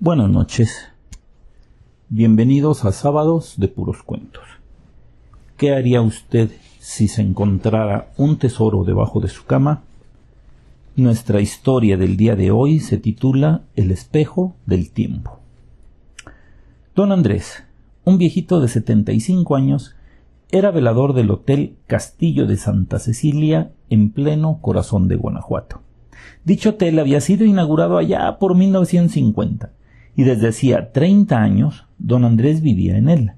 Buenas noches. Bienvenidos a Sábados de Puros Cuentos. ¿Qué haría usted si se encontrara un tesoro debajo de su cama? Nuestra historia del día de hoy se titula El espejo del tiempo. Don Andrés, un viejito de 75 años, era velador del Hotel Castillo de Santa Cecilia en pleno corazón de Guanajuato. Dicho hotel había sido inaugurado allá por 1950 y desde hacía 30 años don Andrés vivía en él.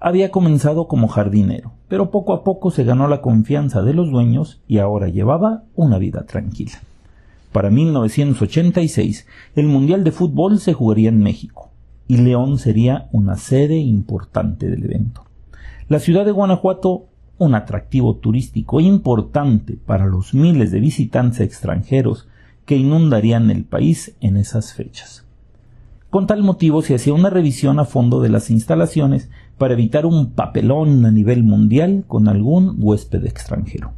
Había comenzado como jardinero, pero poco a poco se ganó la confianza de los dueños y ahora llevaba una vida tranquila. Para 1986 el Mundial de Fútbol se jugaría en México y León sería una sede importante del evento. La ciudad de Guanajuato, un atractivo turístico importante para los miles de visitantes extranjeros que inundarían el país en esas fechas. Con tal motivo se hacía una revisión a fondo de las instalaciones para evitar un papelón a nivel mundial con algún huésped extranjero.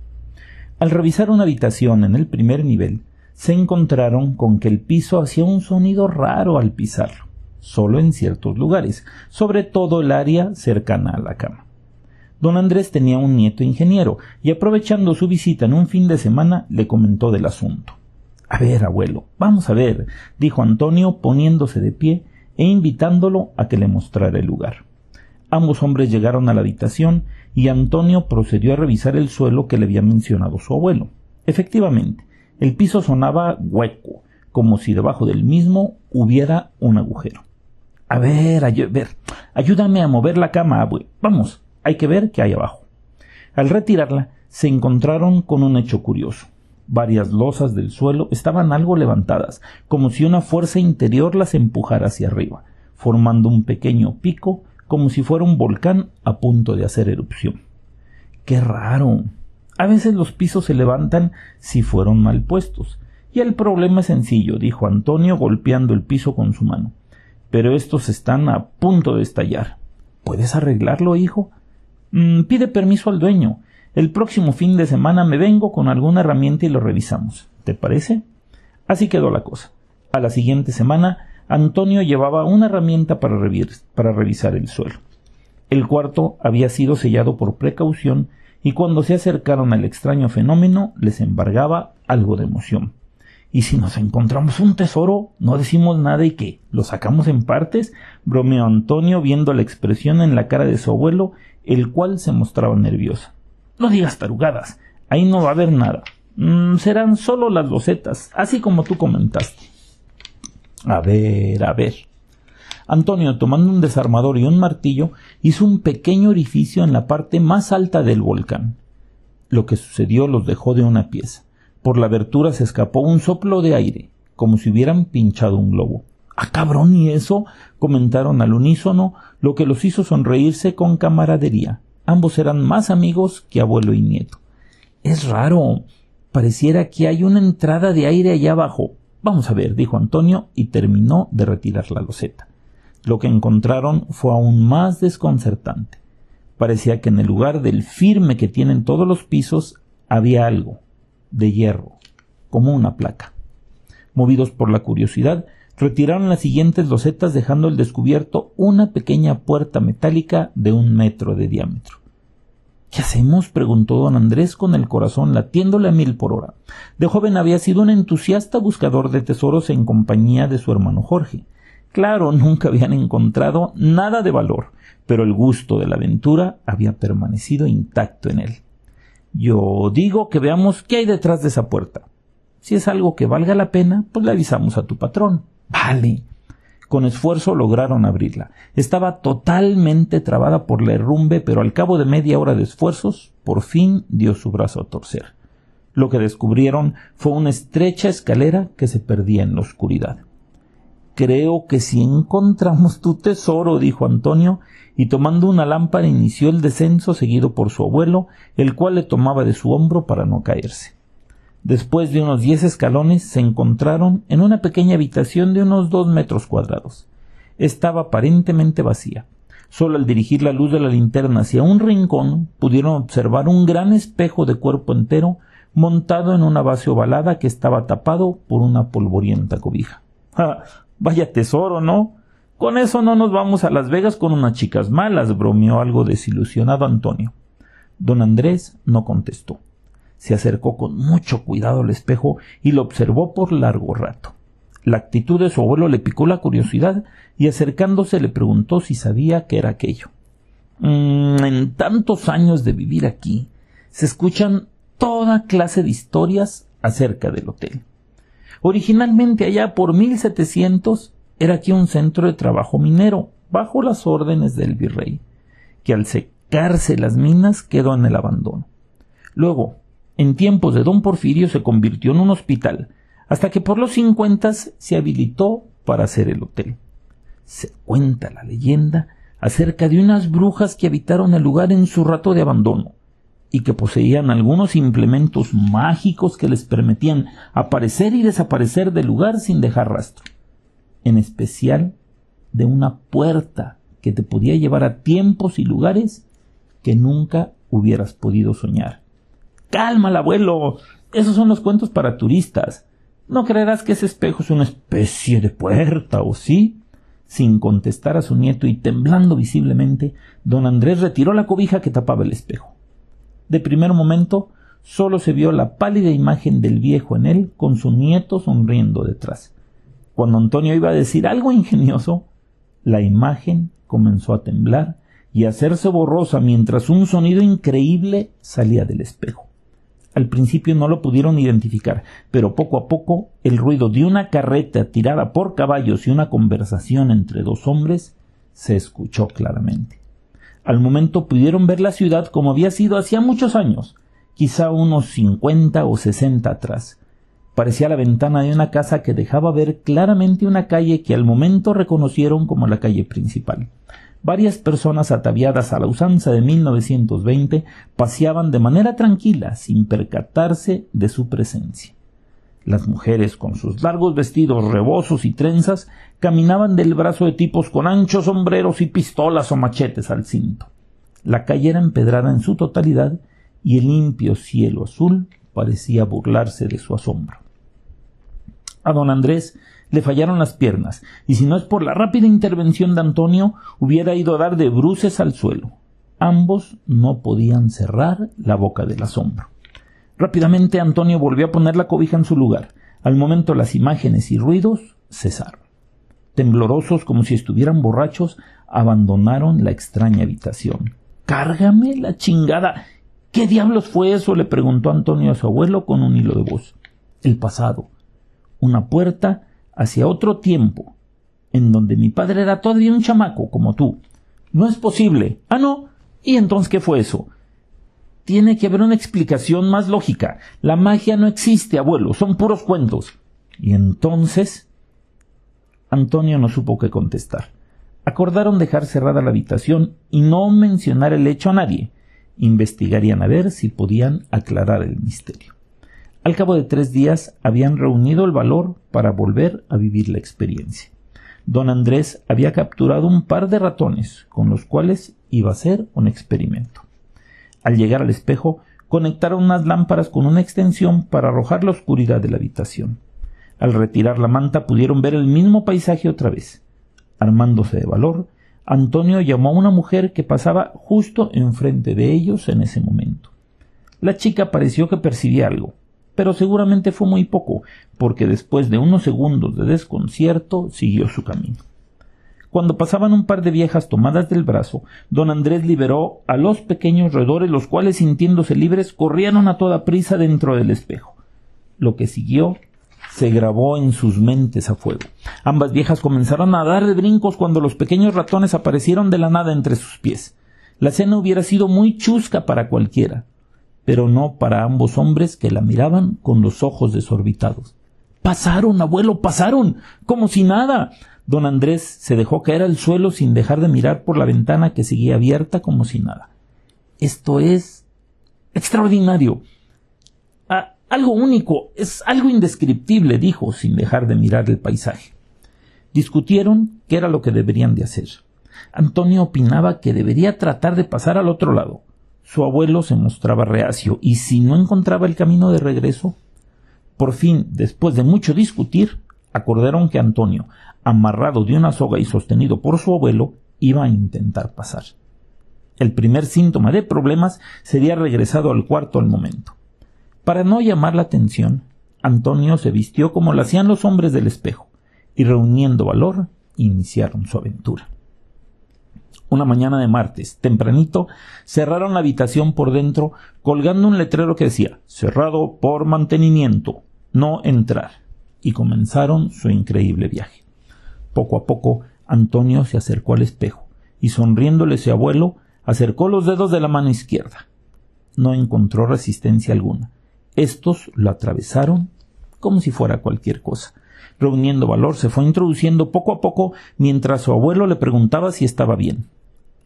Al revisar una habitación en el primer nivel, se encontraron con que el piso hacía un sonido raro al pisarlo, solo en ciertos lugares, sobre todo el área cercana a la cama. Don Andrés tenía un nieto ingeniero y aprovechando su visita en un fin de semana le comentó del asunto. A ver, abuelo, vamos a ver, dijo Antonio poniéndose de pie e invitándolo a que le mostrara el lugar. Ambos hombres llegaron a la habitación y Antonio procedió a revisar el suelo que le había mencionado su abuelo. Efectivamente, el piso sonaba hueco, como si debajo del mismo hubiera un agujero. A ver, a ver, ayúdame a mover la cama, abuelo. Vamos, hay que ver qué hay abajo. Al retirarla, se encontraron con un hecho curioso. Varias losas del suelo estaban algo levantadas, como si una fuerza interior las empujara hacia arriba, formando un pequeño pico, como si fuera un volcán a punto de hacer erupción. ¡Qué raro! A veces los pisos se levantan si fueron mal puestos. Y el problema es sencillo, dijo Antonio golpeando el piso con su mano. Pero estos están a punto de estallar. ¿Puedes arreglarlo, hijo? Mm, pide permiso al dueño. El próximo fin de semana me vengo con alguna herramienta y lo revisamos. ¿Te parece? Así quedó la cosa. A la siguiente semana, Antonio llevaba una herramienta para, revisar el suelo. El cuarto había sido sellado por precaución y cuando se acercaron al extraño fenómeno les embargaba algo de emoción. Y si nos encontramos un tesoro, no decimos nada y qué, lo sacamos en partes, bromeó Antonio viendo la expresión en la cara de su abuelo, el cual se mostraba nervioso. No digas tarugadas. Ahí no va a haber nada. Mm, serán solo las losetas, así como tú comentaste. A ver, a ver. Antonio, tomando un desarmador y un martillo, hizo un pequeño orificio en la parte más alta del volcán. Lo que sucedió los dejó de una pieza. Por la abertura se escapó un soplo de aire, como si hubieran pinchado un globo. ¡Ah, cabrón! ¿Y eso? comentaron al unísono, lo que los hizo sonreírse con camaradería. Ambos eran más amigos que abuelo y nieto. Es raro. Pareciera que hay una entrada de aire allá abajo. Vamos a ver, dijo Antonio y terminó de retirar la loseta. Lo que encontraron fue aún más desconcertante. Parecía que en el lugar del firme que tienen todos los pisos había algo de hierro, como una placa. Movidos por la curiosidad, retiraron las siguientes losetas dejando al descubierto una pequeña puerta metálica de un metro de diámetro. ¿Qué hacemos? preguntó don Andrés con el corazón latiéndole a mil por hora. De joven había sido un entusiasta buscador de tesoros en compañía de su hermano Jorge. Claro, nunca habían encontrado nada de valor, pero el gusto de la aventura había permanecido intacto en él. Yo digo que veamos qué hay detrás de esa puerta. Si es algo que valga la pena, pues le avisamos a tu patrón. Vale. Con esfuerzo lograron abrirla. Estaba totalmente trabada por la herrumbe, pero al cabo de media hora de esfuerzos, por fin dio su brazo a torcer. Lo que descubrieron fue una estrecha escalera que se perdía en la oscuridad. Creo que si encontramos tu tesoro, dijo Antonio, y tomando una lámpara inició el descenso seguido por su abuelo, el cual le tomaba de su hombro para no caerse. Después de unos diez escalones se encontraron en una pequeña habitación de unos dos metros cuadrados. Estaba aparentemente vacía. Solo al dirigir la luz de la linterna hacia un rincón pudieron observar un gran espejo de cuerpo entero montado en una base ovalada que estaba tapado por una polvorienta cobija. Vaya tesoro, ¿no? Con eso no nos vamos a Las Vegas con unas chicas malas, bromeó algo desilusionado Antonio. Don Andrés no contestó. Se acercó con mucho cuidado al espejo y lo observó por largo rato. La actitud de su abuelo le picó la curiosidad y acercándose le preguntó si sabía qué era aquello. Mm, en tantos años de vivir aquí, se escuchan toda clase de historias acerca del hotel. Originalmente allá por 1700 era aquí un centro de trabajo minero, bajo las órdenes del virrey, que al secarse las minas quedó en el abandono. Luego, en tiempos de don Porfirio se convirtió en un hospital, hasta que por los cincuentas se habilitó para hacer el hotel. Se cuenta la leyenda acerca de unas brujas que habitaron el lugar en su rato de abandono y que poseían algunos implementos mágicos que les permitían aparecer y desaparecer del lugar sin dejar rastro, en especial de una puerta que te podía llevar a tiempos y lugares que nunca hubieras podido soñar. Calma, abuelo. Esos son los cuentos para turistas. No creerás que ese espejo es una especie de puerta, ¿o sí? Sin contestar a su nieto y temblando visiblemente, don Andrés retiró la cobija que tapaba el espejo. De primer momento solo se vio la pálida imagen del viejo en él con su nieto sonriendo detrás. Cuando Antonio iba a decir algo ingenioso, la imagen comenzó a temblar y a hacerse borrosa mientras un sonido increíble salía del espejo. Al principio no lo pudieron identificar, pero poco a poco el ruido de una carreta tirada por caballos y una conversación entre dos hombres se escuchó claramente. Al momento pudieron ver la ciudad como había sido hacía muchos años, quizá unos cincuenta o sesenta atrás. Parecía la ventana de una casa que dejaba ver claramente una calle que al momento reconocieron como la calle principal varias personas ataviadas a la usanza de 1920 paseaban de manera tranquila sin percatarse de su presencia. Las mujeres, con sus largos vestidos rebosos y trenzas, caminaban del brazo de tipos con anchos sombreros y pistolas o machetes al cinto. La calle era empedrada en su totalidad y el limpio cielo azul parecía burlarse de su asombro. A don Andrés le fallaron las piernas, y si no es por la rápida intervención de Antonio, hubiera ido a dar de bruces al suelo. Ambos no podían cerrar la boca del asombro. Rápidamente Antonio volvió a poner la cobija en su lugar. Al momento las imágenes y ruidos cesaron. Temblorosos como si estuvieran borrachos, abandonaron la extraña habitación. Cárgame la chingada. ¿Qué diablos fue eso? le preguntó Antonio a su abuelo con un hilo de voz. El pasado. Una puerta hacia otro tiempo, en donde mi padre era todavía un chamaco como tú. No es posible. Ah, no. ¿Y entonces qué fue eso? Tiene que haber una explicación más lógica. La magia no existe, abuelo, son puros cuentos. Y entonces. Antonio no supo qué contestar. Acordaron dejar cerrada la habitación y no mencionar el hecho a nadie. Investigarían a ver si podían aclarar el misterio. Al cabo de tres días habían reunido el valor para volver a vivir la experiencia. Don Andrés había capturado un par de ratones con los cuales iba a hacer un experimento. Al llegar al espejo, conectaron unas lámparas con una extensión para arrojar la oscuridad de la habitación. Al retirar la manta pudieron ver el mismo paisaje otra vez. Armándose de valor, Antonio llamó a una mujer que pasaba justo enfrente de ellos en ese momento. La chica pareció que percibía algo pero seguramente fue muy poco, porque después de unos segundos de desconcierto siguió su camino. Cuando pasaban un par de viejas tomadas del brazo, don Andrés liberó a los pequeños roedores, los cuales, sintiéndose libres, corrieron a toda prisa dentro del espejo. Lo que siguió se grabó en sus mentes a fuego. Ambas viejas comenzaron a dar de brincos cuando los pequeños ratones aparecieron de la nada entre sus pies. La cena hubiera sido muy chusca para cualquiera pero no para ambos hombres que la miraban con los ojos desorbitados. Pasaron, abuelo, pasaron, como si nada. Don Andrés se dejó caer al suelo sin dejar de mirar por la ventana que seguía abierta como si nada. Esto es extraordinario. Algo único, es algo indescriptible, dijo, sin dejar de mirar el paisaje. Discutieron qué era lo que deberían de hacer. Antonio opinaba que debería tratar de pasar al otro lado. Su abuelo se mostraba reacio, y si no encontraba el camino de regreso, por fin, después de mucho discutir, acordaron que Antonio, amarrado de una soga y sostenido por su abuelo, iba a intentar pasar. El primer síntoma de problemas sería regresado al cuarto al momento. Para no llamar la atención, Antonio se vistió como lo hacían los hombres del espejo, y reuniendo valor, iniciaron su aventura. Una mañana de martes, tempranito, cerraron la habitación por dentro, colgando un letrero que decía cerrado por mantenimiento, no entrar, y comenzaron su increíble viaje. Poco a poco, Antonio se acercó al espejo, y sonriéndole su abuelo, acercó los dedos de la mano izquierda. No encontró resistencia alguna. Estos lo atravesaron como si fuera cualquier cosa. Reuniendo valor, se fue introduciendo poco a poco mientras su abuelo le preguntaba si estaba bien.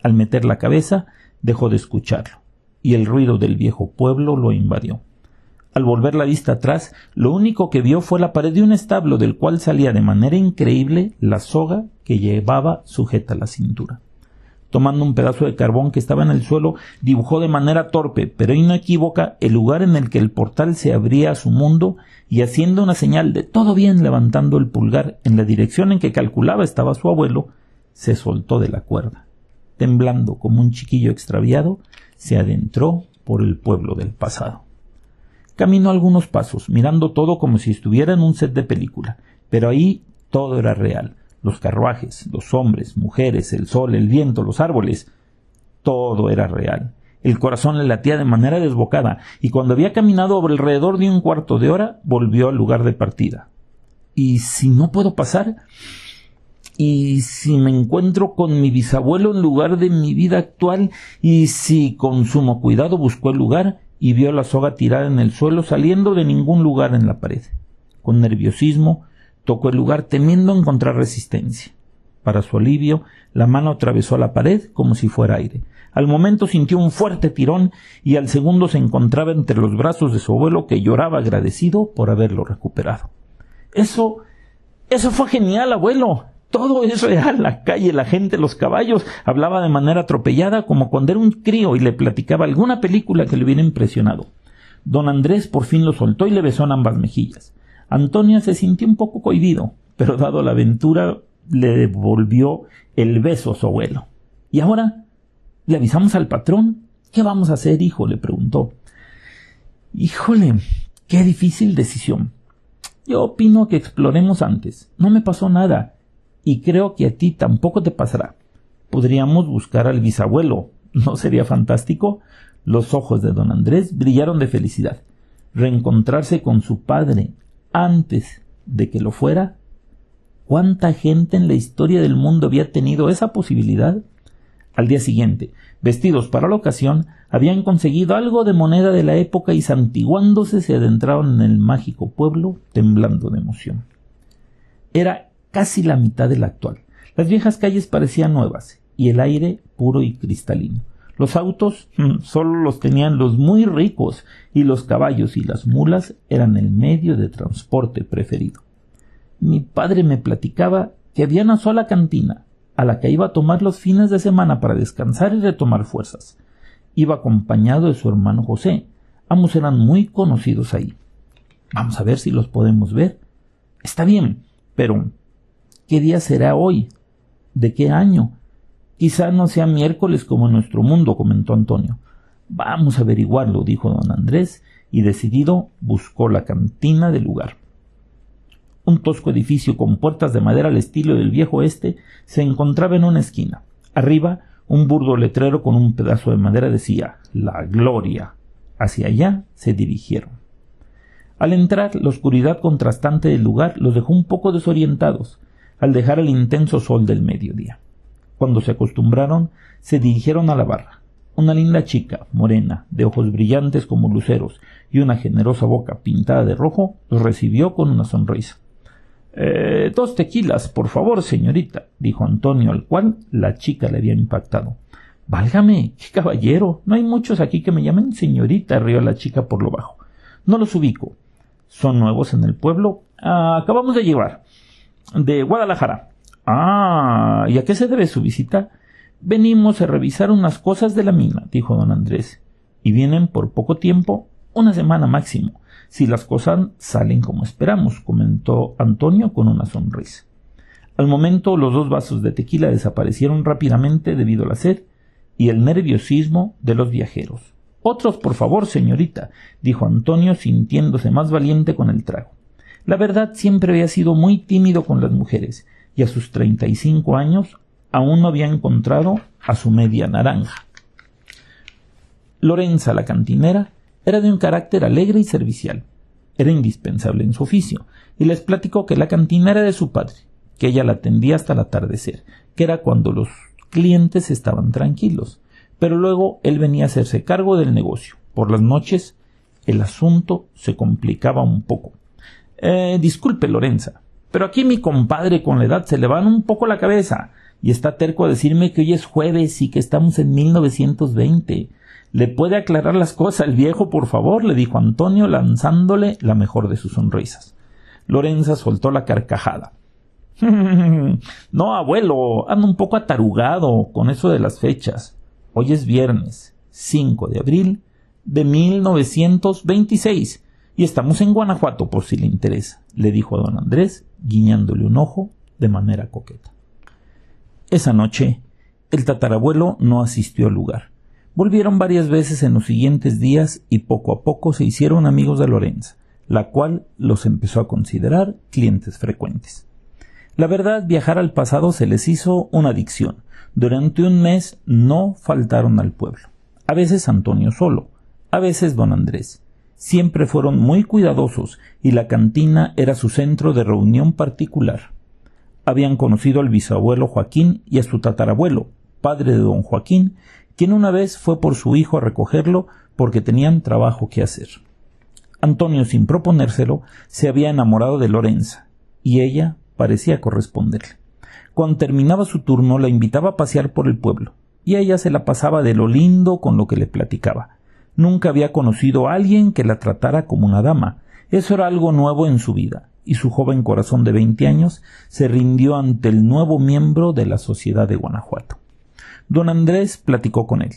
Al meter la cabeza, dejó de escucharlo, y el ruido del viejo pueblo lo invadió. Al volver la vista atrás, lo único que vio fue la pared de un establo del cual salía de manera increíble la soga que llevaba sujeta a la cintura tomando un pedazo de carbón que estaba en el suelo, dibujó de manera torpe, pero inequívoca, el lugar en el que el portal se abría a su mundo y haciendo una señal de todo bien levantando el pulgar en la dirección en que calculaba estaba su abuelo, se soltó de la cuerda. Temblando como un chiquillo extraviado, se adentró por el pueblo del pasado. Caminó algunos pasos, mirando todo como si estuviera en un set de película, pero ahí todo era real los carruajes, los hombres, mujeres, el sol, el viento, los árboles. Todo era real. El corazón le latía de manera desbocada, y cuando había caminado alrededor de un cuarto de hora, volvió al lugar de partida. ¿Y si no puedo pasar? ¿Y si me encuentro con mi bisabuelo en lugar de mi vida actual? ¿Y si con sumo cuidado buscó el lugar y vio la soga tirada en el suelo saliendo de ningún lugar en la pared? Con nerviosismo Tocó el lugar temiendo encontrar resistencia. Para su alivio, la mano atravesó la pared como si fuera aire. Al momento sintió un fuerte tirón y al segundo se encontraba entre los brazos de su abuelo que lloraba agradecido por haberlo recuperado. Eso. eso fue genial, abuelo. Todo es real, la calle, la gente, los caballos. Hablaba de manera atropellada como cuando era un crío y le platicaba alguna película que le hubiera impresionado. Don Andrés por fin lo soltó y le besó en ambas mejillas. Antonio se sintió un poco cohibido, pero dado la aventura le devolvió el beso a su abuelo. ¿Y ahora? ¿Le avisamos al patrón? ¿Qué vamos a hacer, hijo? le preguntó. Híjole, qué difícil decisión. Yo opino que exploremos antes. No me pasó nada. Y creo que a ti tampoco te pasará. Podríamos buscar al bisabuelo. ¿No sería fantástico? Los ojos de don Andrés brillaron de felicidad. Reencontrarse con su padre, antes de que lo fuera? ¿Cuánta gente en la historia del mundo había tenido esa posibilidad? Al día siguiente, vestidos para la ocasión, habían conseguido algo de moneda de la época y santiguándose se adentraron en el mágico pueblo temblando de emoción. Era casi la mitad de la actual. Las viejas calles parecían nuevas y el aire puro y cristalino. Los autos mm, solo los tenían los muy ricos y los caballos y las mulas eran el medio de transporte preferido. Mi padre me platicaba que había una sola cantina a la que iba a tomar los fines de semana para descansar y retomar fuerzas. Iba acompañado de su hermano José. Ambos eran muy conocidos ahí. Vamos a ver si los podemos ver. Está bien, pero ¿qué día será hoy? ¿De qué año? Quizá no sea miércoles como en nuestro mundo, comentó Antonio. Vamos a averiguarlo, dijo don Andrés, y decidido buscó la cantina del lugar. Un tosco edificio con puertas de madera al estilo del viejo este se encontraba en una esquina. Arriba, un burdo letrero con un pedazo de madera decía La Gloria. Hacia allá se dirigieron. Al entrar, la oscuridad contrastante del lugar los dejó un poco desorientados, al dejar el intenso sol del mediodía. Cuando se acostumbraron, se dirigieron a la barra. Una linda chica, morena, de ojos brillantes como luceros y una generosa boca pintada de rojo, los recibió con una sonrisa. Eh, dos tequilas, por favor, señorita, dijo Antonio, al cual la chica le había impactado. Válgame, qué caballero. No hay muchos aquí que me llamen señorita, rió la chica por lo bajo. No los ubico. ¿Son nuevos en el pueblo? Ah, acabamos de llevar. De Guadalajara. Ah, ¿y a qué se debe su visita? Venimos a revisar unas cosas de la mina, dijo don Andrés. ¿Y vienen por poco tiempo? Una semana máximo, si las cosas salen como esperamos, comentó Antonio con una sonrisa. Al momento los dos vasos de tequila desaparecieron rápidamente debido a la sed y el nerviosismo de los viajeros. Otros, por favor, señorita, dijo Antonio sintiéndose más valiente con el trago. La verdad siempre había sido muy tímido con las mujeres, y a sus treinta y cinco años aún no había encontrado a su media naranja. Lorenza, la cantinera, era de un carácter alegre y servicial. Era indispensable en su oficio, y les platicó que la cantina era de su padre, que ella la atendía hasta el atardecer, que era cuando los clientes estaban tranquilos, pero luego él venía a hacerse cargo del negocio. Por las noches el asunto se complicaba un poco. Eh, disculpe, Lorenza, pero aquí mi compadre con la edad se le van un poco la cabeza y está terco a decirme que hoy es jueves y que estamos en 1920. ¿Le puede aclarar las cosas el viejo, por favor? le dijo Antonio, lanzándole la mejor de sus sonrisas. Lorenza soltó la carcajada. no, abuelo, ando un poco atarugado con eso de las fechas. Hoy es viernes 5 de abril de 1926 y estamos en Guanajuato por si le interesa, le dijo a don Andrés, guiñándole un ojo de manera coqueta. Esa noche, el tatarabuelo no asistió al lugar. Volvieron varias veces en los siguientes días y poco a poco se hicieron amigos de Lorenza, la cual los empezó a considerar clientes frecuentes. La verdad, viajar al pasado se les hizo una adicción. Durante un mes no faltaron al pueblo. A veces Antonio solo, a veces don Andrés. Siempre fueron muy cuidadosos y la cantina era su centro de reunión particular. Habían conocido al bisabuelo Joaquín y a su tatarabuelo, padre de don Joaquín, quien una vez fue por su hijo a recogerlo porque tenían trabajo que hacer. Antonio, sin proponérselo, se había enamorado de Lorenza, y ella parecía corresponderle. Cuando terminaba su turno la invitaba a pasear por el pueblo, y ella se la pasaba de lo lindo con lo que le platicaba. Nunca había conocido a alguien que la tratara como una dama. Eso era algo nuevo en su vida, y su joven corazón de veinte años se rindió ante el nuevo miembro de la sociedad de Guanajuato. Don Andrés platicó con él.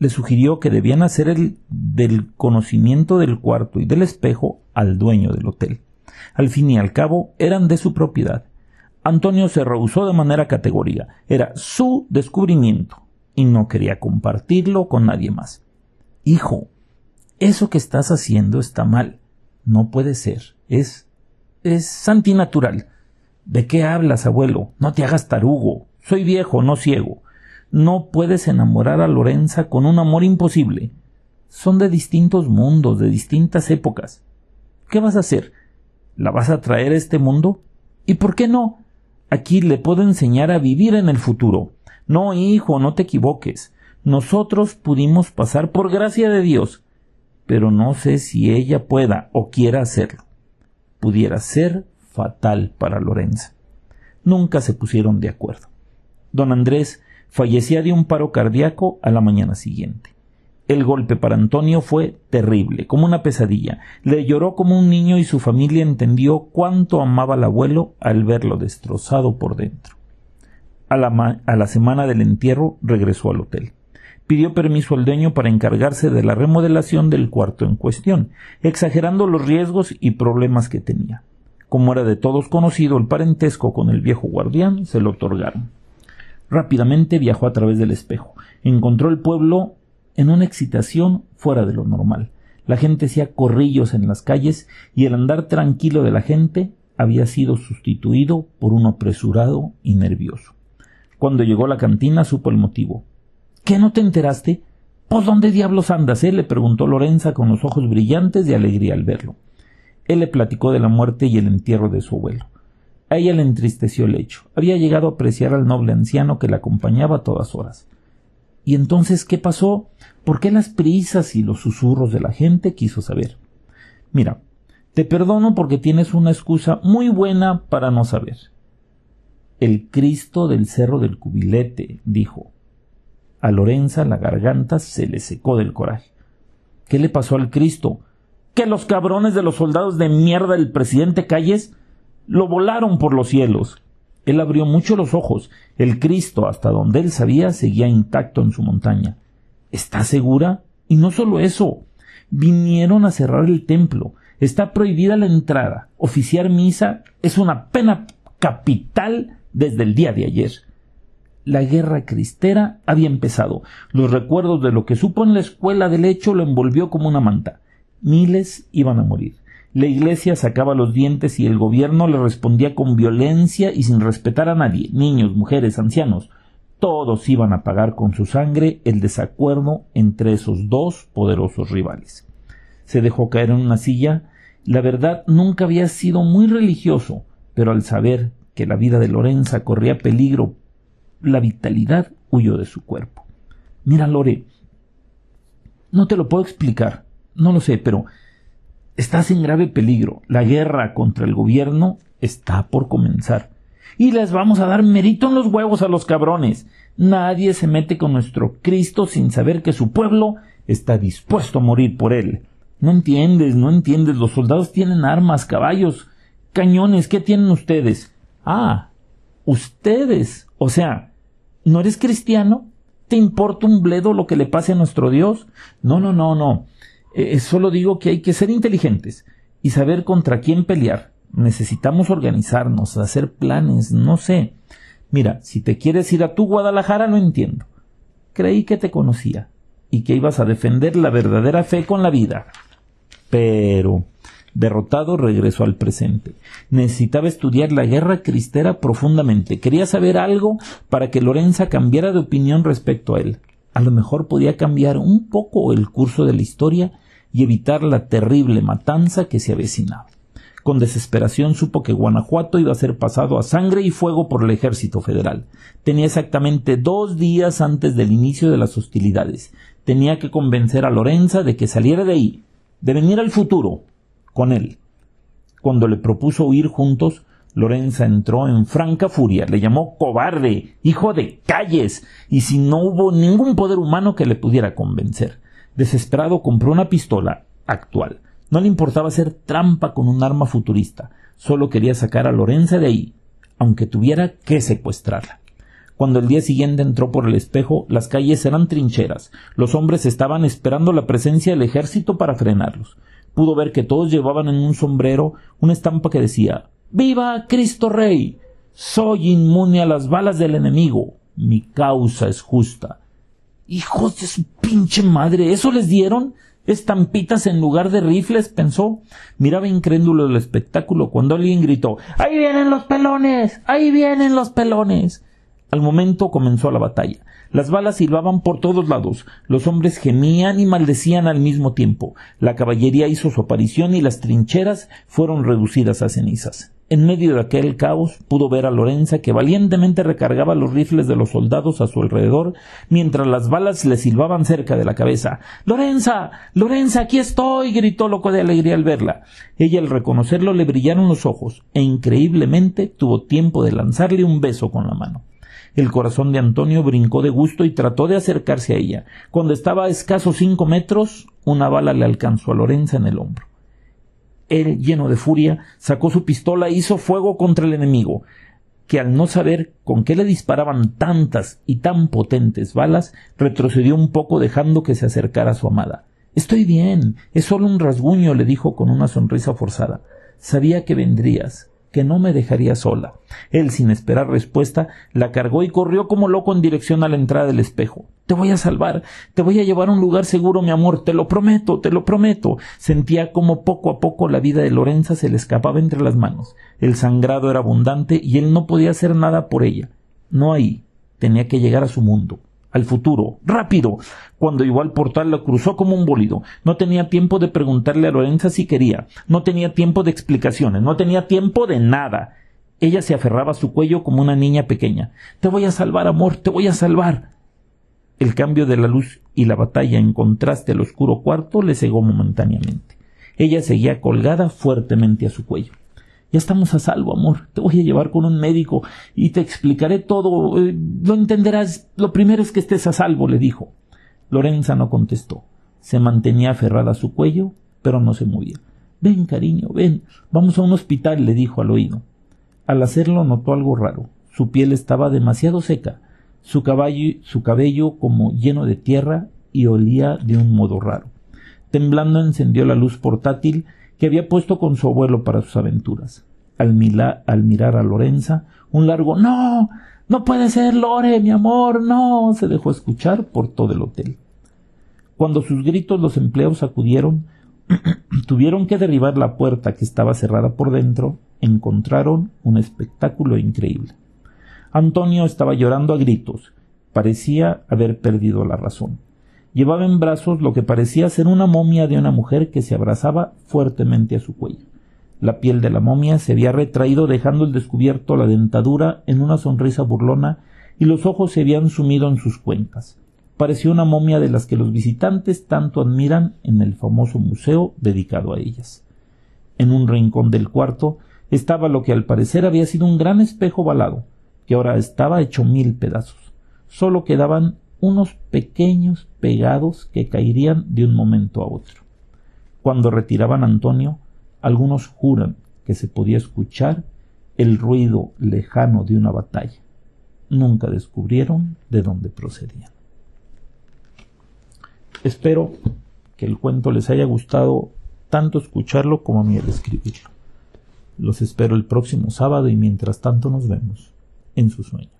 Le sugirió que debían hacer el del conocimiento del cuarto y del espejo al dueño del hotel. Al fin y al cabo eran de su propiedad. Antonio se rehusó de manera categórica. Era su descubrimiento y no quería compartirlo con nadie más. Hijo, eso que estás haciendo está mal. No puede ser. Es. es antinatural. ¿De qué hablas, abuelo? No te hagas tarugo. Soy viejo, no ciego. No puedes enamorar a Lorenza con un amor imposible. Son de distintos mundos, de distintas épocas. ¿Qué vas a hacer? ¿La vas a traer a este mundo? ¿Y por qué no? Aquí le puedo enseñar a vivir en el futuro. No, hijo, no te equivoques. Nosotros pudimos pasar por gracia de Dios, pero no sé si ella pueda o quiera hacerlo. Pudiera ser fatal para Lorenza. Nunca se pusieron de acuerdo. Don Andrés fallecía de un paro cardíaco a la mañana siguiente. El golpe para Antonio fue terrible, como una pesadilla. Le lloró como un niño y su familia entendió cuánto amaba al abuelo al verlo destrozado por dentro. A la, a la semana del entierro regresó al hotel. Pidió permiso al dueño para encargarse de la remodelación del cuarto en cuestión, exagerando los riesgos y problemas que tenía. Como era de todos conocido el parentesco con el viejo guardián, se lo otorgaron. Rápidamente viajó a través del espejo. Encontró el pueblo en una excitación fuera de lo normal. La gente hacía corrillos en las calles y el andar tranquilo de la gente había sido sustituido por uno apresurado y nervioso. Cuando llegó a la cantina supo el motivo. ¿Qué no te enteraste? ¿Pues dónde diablos andas? Eh? le preguntó Lorenza con los ojos brillantes de alegría al verlo. Él le platicó de la muerte y el entierro de su abuelo. A ella le entristeció el hecho. Había llegado a apreciar al noble anciano que la acompañaba a todas horas. ¿Y entonces qué pasó? ¿Por qué las prisas y los susurros de la gente? quiso saber. Mira, te perdono porque tienes una excusa muy buena para no saber. El Cristo del Cerro del Cubilete, dijo. A Lorenza la garganta se le secó del coraje. ¿Qué le pasó al Cristo? Que los cabrones de los soldados de mierda del presidente Calles lo volaron por los cielos. Él abrió mucho los ojos. El Cristo, hasta donde él sabía, seguía intacto en su montaña. ¿Está segura? Y no solo eso. Vinieron a cerrar el templo. Está prohibida la entrada. Oficiar misa es una pena capital desde el día de ayer. La guerra cristera había empezado. Los recuerdos de lo que supo en la escuela del hecho lo envolvió como una manta. Miles iban a morir. La iglesia sacaba los dientes y el gobierno le respondía con violencia y sin respetar a nadie, niños, mujeres, ancianos. Todos iban a pagar con su sangre el desacuerdo entre esos dos poderosos rivales. Se dejó caer en una silla. La verdad nunca había sido muy religioso, pero al saber que la vida de Lorenza corría peligro, la vitalidad huyó de su cuerpo. Mira, Lore, no te lo puedo explicar, no lo sé, pero Estás en grave peligro. La guerra contra el gobierno está por comenzar. Y les vamos a dar mérito en los huevos a los cabrones. Nadie se mete con nuestro Cristo sin saber que su pueblo está dispuesto a morir por él. No entiendes, no entiendes. Los soldados tienen armas, caballos, cañones. ¿Qué tienen ustedes? Ah, ustedes. O sea, ¿no eres cristiano? ¿Te importa un bledo lo que le pase a nuestro Dios? No, no, no, no. Eh, solo digo que hay que ser inteligentes y saber contra quién pelear. Necesitamos organizarnos, hacer planes, no sé. Mira, si te quieres ir a tu Guadalajara, no entiendo. Creí que te conocía y que ibas a defender la verdadera fe con la vida. Pero, derrotado, regresó al presente. Necesitaba estudiar la guerra cristera profundamente. Quería saber algo para que Lorenza cambiara de opinión respecto a él a lo mejor podía cambiar un poco el curso de la historia y evitar la terrible matanza que se avecinaba. Con desesperación supo que Guanajuato iba a ser pasado a sangre y fuego por el ejército federal. Tenía exactamente dos días antes del inicio de las hostilidades. Tenía que convencer a Lorenza de que saliera de ahí, de venir al futuro, con él. Cuando le propuso huir juntos, Lorenza entró en franca furia, le llamó cobarde, hijo de calles, y si no hubo ningún poder humano que le pudiera convencer. Desesperado compró una pistola actual. No le importaba hacer trampa con un arma futurista, solo quería sacar a Lorenza de ahí, aunque tuviera que secuestrarla. Cuando el día siguiente entró por el espejo, las calles eran trincheras. Los hombres estaban esperando la presencia del ejército para frenarlos. Pudo ver que todos llevaban en un sombrero una estampa que decía Viva Cristo Rey. Soy inmune a las balas del enemigo. Mi causa es justa. Hijos de su pinche madre, ¿eso les dieron? Estampitas en lugar de rifles, pensó. Miraba incrédulo el espectáculo cuando alguien gritó Ahí vienen los pelones. Ahí vienen los pelones. Al momento comenzó la batalla. Las balas silbaban por todos lados, los hombres gemían y maldecían al mismo tiempo, la caballería hizo su aparición y las trincheras fueron reducidas a cenizas. En medio de aquel caos pudo ver a Lorenza que valientemente recargaba los rifles de los soldados a su alrededor mientras las balas le silbaban cerca de la cabeza. Lorenza. Lorenza. aquí estoy. gritó loco de alegría al verla. Ella al reconocerlo le brillaron los ojos e increíblemente tuvo tiempo de lanzarle un beso con la mano. El corazón de Antonio brincó de gusto y trató de acercarse a ella. Cuando estaba a escasos cinco metros, una bala le alcanzó a Lorenza en el hombro. Él, lleno de furia, sacó su pistola e hizo fuego contra el enemigo, que al no saber con qué le disparaban tantas y tan potentes balas, retrocedió un poco dejando que se acercara a su amada. Estoy bien, es solo un rasguño, le dijo con una sonrisa forzada. Sabía que vendrías que no me dejaría sola. Él, sin esperar respuesta, la cargó y corrió como loco en dirección a la entrada del espejo. Te voy a salvar, te voy a llevar a un lugar seguro, mi amor, te lo prometo, te lo prometo. Sentía como poco a poco la vida de Lorenza se le escapaba entre las manos. El sangrado era abundante y él no podía hacer nada por ella. No ahí, tenía que llegar a su mundo al futuro, rápido. Cuando llegó al portal lo cruzó como un bólido. No tenía tiempo de preguntarle a Lorenza si quería, no tenía tiempo de explicaciones, no tenía tiempo de nada. Ella se aferraba a su cuello como una niña pequeña. Te voy a salvar, amor, te voy a salvar. El cambio de la luz y la batalla en contraste al oscuro cuarto le cegó momentáneamente. Ella seguía colgada fuertemente a su cuello. Ya estamos a salvo, amor. Te voy a llevar con un médico y te explicaré todo. Eh, lo entenderás. Lo primero es que estés a salvo, le dijo. Lorenza no contestó. Se mantenía aferrada a su cuello, pero no se movía. Ven, cariño, ven. Vamos a un hospital, le dijo al oído. Al hacerlo notó algo raro. Su piel estaba demasiado seca, su, su cabello como lleno de tierra y olía de un modo raro. Temblando encendió la luz portátil que había puesto con su abuelo para sus aventuras. Al, mirar a Lorenza, un largo No. No puede ser, Lore, mi amor, no. se dejó escuchar por todo el hotel. Cuando sus gritos los empleados acudieron, tuvieron que derribar la puerta que estaba cerrada por dentro, encontraron un espectáculo increíble. Antonio estaba llorando a gritos, parecía haber perdido la razón. Llevaba en brazos lo que parecía ser una momia de una mujer que se abrazaba fuertemente a su cuello. La piel de la momia se había retraído dejando el descubierto la dentadura en una sonrisa burlona y los ojos se habían sumido en sus cuencas parecía una momia de las que los visitantes tanto admiran en el famoso museo dedicado a ellas. En un rincón del cuarto estaba lo que al parecer había sido un gran espejo balado, que ahora estaba hecho mil pedazos. Solo quedaban unos pequeños pegados que caerían de un momento a otro. Cuando retiraban a Antonio, algunos juran que se podía escuchar el ruido lejano de una batalla. Nunca descubrieron de dónde procedían. Espero que el cuento les haya gustado tanto escucharlo como a mí el escribirlo. Los espero el próximo sábado y mientras tanto nos vemos en su sueño.